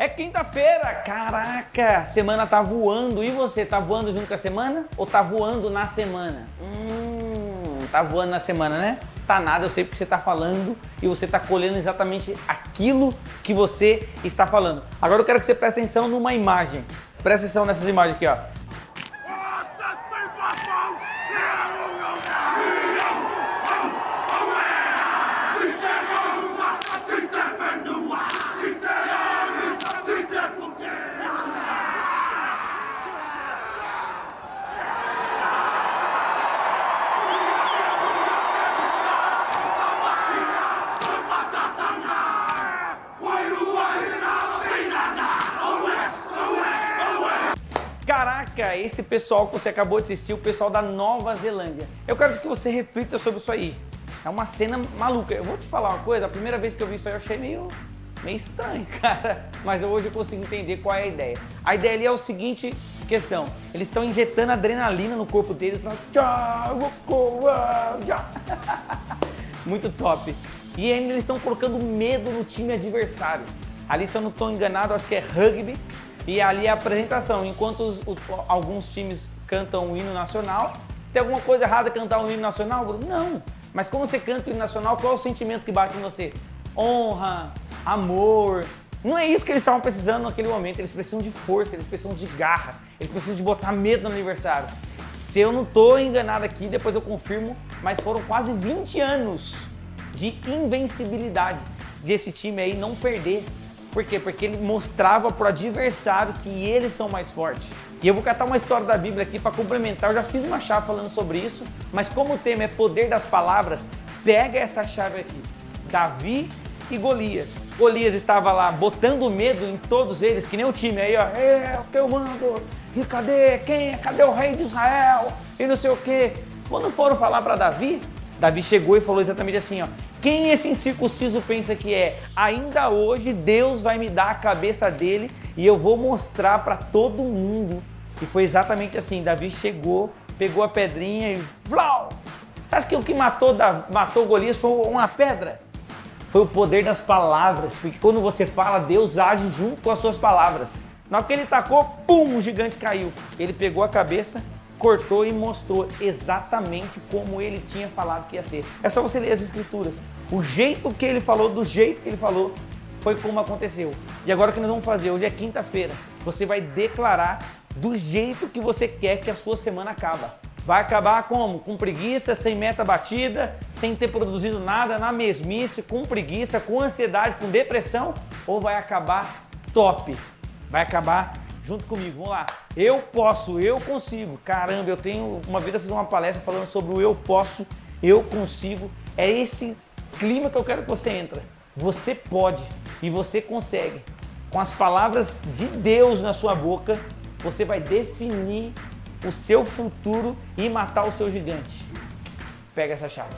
É quinta-feira, caraca, semana tá voando. E você, tá voando junto com a semana ou tá voando na semana? Hum, tá voando na semana, né? Tá nada, eu sei porque você tá falando e você tá colhendo exatamente aquilo que você está falando. Agora eu quero que você preste atenção numa imagem. Presta atenção nessas imagens aqui, ó. Caraca, esse pessoal que você acabou de assistir, o pessoal da Nova Zelândia. Eu quero que você reflita sobre isso aí. É uma cena maluca. Eu vou te falar uma coisa, a primeira vez que eu vi isso aí eu achei meio, meio estranho, cara. Mas hoje eu consigo entender qual é a ideia. A ideia ali é o seguinte questão. Eles estão injetando adrenalina no corpo deles. Muito top. E ainda eles estão colocando medo no time adversário. Ali, se eu não estou enganado, acho que é rugby e ali é a apresentação. Enquanto os, os, alguns times cantam o hino nacional, tem alguma coisa errada cantar o hino nacional, Bruno? Não. Mas como você canta o hino nacional, qual é o sentimento que bate em você? Honra, amor. Não é isso que eles estavam precisando naquele momento. Eles precisam de força, eles precisam de garra, eles precisam de botar medo no aniversário. Se eu não estou enganado aqui, depois eu confirmo, mas foram quase 20 anos de invencibilidade desse time aí não perder por quê? Porque ele mostrava para o adversário que eles são mais fortes. E eu vou catar uma história da Bíblia aqui para complementar. Eu já fiz uma chave falando sobre isso, mas como o tema é poder das palavras, pega essa chave aqui. Davi e Golias. Golias estava lá botando medo em todos eles, que nem o time aí, ó. É, o que eu mando? E cadê? Quem? Cadê o rei de Israel? E não sei o quê. Quando foram falar para Davi, Davi chegou e falou exatamente assim, ó. Quem esse incircunciso pensa que é? Ainda hoje Deus vai me dar a cabeça dele e eu vou mostrar para todo mundo. E foi exatamente assim. Davi chegou, pegou a pedrinha e. Blau! Sabe que o que matou, matou Golias foi uma pedra? Foi o poder das palavras. Porque quando você fala, Deus age junto com as suas palavras. Na hora que ele tacou, pum, o gigante caiu. Ele pegou a cabeça cortou e mostrou exatamente como ele tinha falado que ia ser. É só você ler as escrituras. O jeito que ele falou, do jeito que ele falou, foi como aconteceu. E agora o que nós vamos fazer? Hoje é quinta-feira. Você vai declarar do jeito que você quer que a sua semana acaba. Vai acabar como? Com preguiça, sem meta batida, sem ter produzido nada, na mesmice, com preguiça, com ansiedade, com depressão? Ou vai acabar top? Vai acabar junto comigo. Vamos lá. Eu posso, eu consigo. Caramba, eu tenho. Uma vez eu fiz uma palestra falando sobre o eu posso, eu consigo. É esse clima que eu quero que você entre. Você pode e você consegue. Com as palavras de Deus na sua boca, você vai definir o seu futuro e matar o seu gigante. Pega essa chave.